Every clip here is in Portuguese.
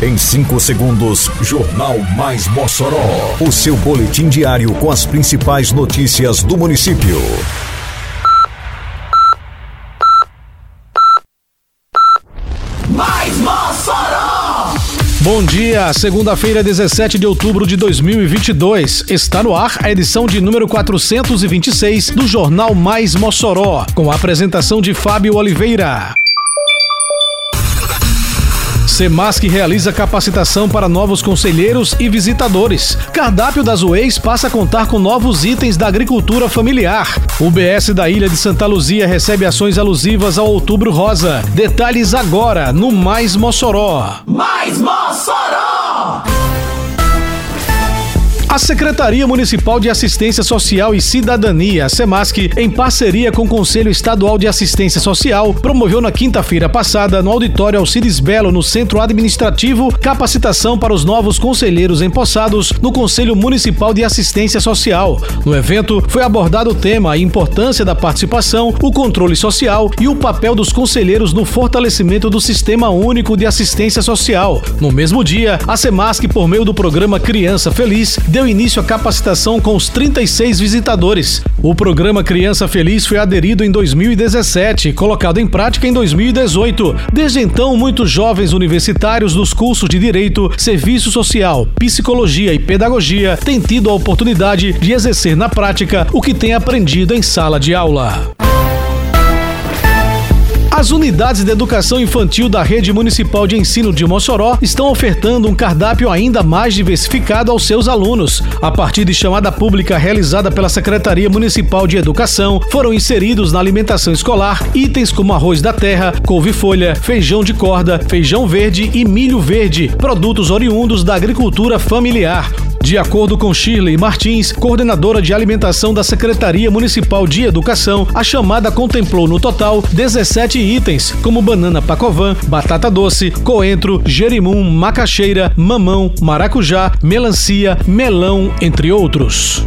Em 5 segundos, Jornal Mais Mossoró. O seu boletim diário com as principais notícias do município. Mais Mossoró! Bom dia, segunda-feira, 17 de outubro de 2022. Está no ar a edição de número 426 do Jornal Mais Mossoró, com a apresentação de Fábio Oliveira. Semasc realiza capacitação para novos conselheiros e visitadores. Cardápio das UEIs passa a contar com novos itens da agricultura familiar. O BS da Ilha de Santa Luzia recebe ações alusivas ao Outubro Rosa. Detalhes agora no Mais Mossoró. Mais Mossoró! A Secretaria Municipal de Assistência Social e Cidadania, SEMASC, em parceria com o Conselho Estadual de Assistência Social, promoveu na quinta-feira passada, no auditório Alcides Belo, no Centro Administrativo, capacitação para os novos conselheiros empossados no Conselho Municipal de Assistência Social. No evento, foi abordado o tema a importância da participação, o controle social e o papel dos conselheiros no fortalecimento do Sistema Único de Assistência Social. No mesmo dia, a SEMASC, por meio do programa Criança Feliz, deu início à capacitação com os 36 visitadores. O programa Criança Feliz foi aderido em 2017 e colocado em prática em 2018. Desde então, muitos jovens universitários dos cursos de Direito, Serviço Social, Psicologia e Pedagogia têm tido a oportunidade de exercer na prática o que têm aprendido em sala de aula. As unidades de educação infantil da Rede Municipal de Ensino de Mossoró estão ofertando um cardápio ainda mais diversificado aos seus alunos. A partir de chamada pública realizada pela Secretaria Municipal de Educação, foram inseridos na alimentação escolar itens como arroz da terra, couve-folha, feijão de corda, feijão verde e milho verde, produtos oriundos da agricultura familiar. De acordo com Shirley Martins, coordenadora de alimentação da Secretaria Municipal de Educação, a chamada contemplou no total 17 itens, como banana pacovan, batata doce, coentro, jerimum, macaxeira, mamão, maracujá, melancia, melão, entre outros.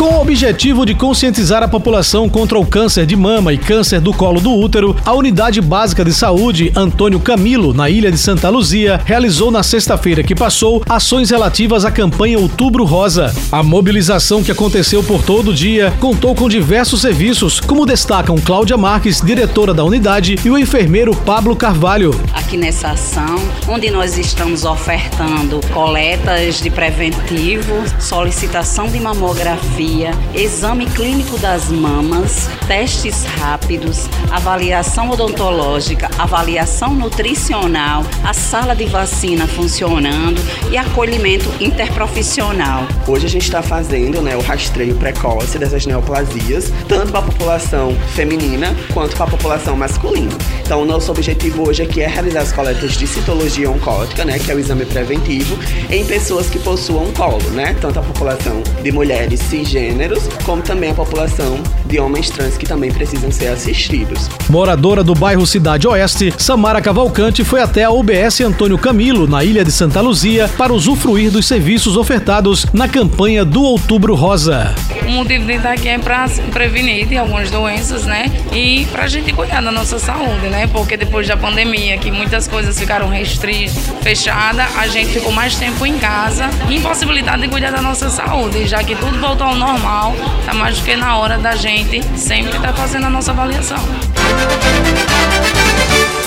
Com o objetivo de conscientizar a população contra o câncer de mama e câncer do colo do útero, a Unidade Básica de Saúde Antônio Camilo, na ilha de Santa Luzia, realizou na sexta-feira que passou ações relativas à campanha Outubro Rosa. A mobilização que aconteceu por todo o dia contou com diversos serviços, como destacam Cláudia Marques, diretora da unidade, e o enfermeiro Pablo Carvalho. Aqui nessa ação, onde nós estamos ofertando coletas de preventivo, solicitação de mamografia, exame clínico das mamas, testes rápidos, avaliação odontológica, avaliação nutricional, a sala de vacina funcionando e acolhimento interprofissional. Hoje a gente está fazendo né, o rastreio precoce dessas neoplasias, tanto para a população feminina quanto para a população masculina. Então, o nosso objetivo hoje aqui é realizar as coletas de citologia oncótica, né, que é o exame preventivo, em pessoas que possuam colo, né, tanto a população de mulheres cisgêneros como também a população de homens trans que também precisam ser assistidos. Moradora do bairro Cidade Oeste, Samara Cavalcante foi até a UBS Antônio Camilo, na ilha de Santa Luzia, para usufruir dos serviços ofertados na campanha do Outubro Rosa. O motivo de estar aqui é para prevenir de algumas doenças, né? E para a gente cuidar da nossa saúde, né? Porque depois da pandemia, que muitas coisas ficaram restritas, fechadas, a gente ficou mais tempo em casa, impossibilidade de cuidar da nossa saúde, já que tudo voltou ao normal, tá mais do que na hora da gente sempre estar tá fazendo a nossa avaliação.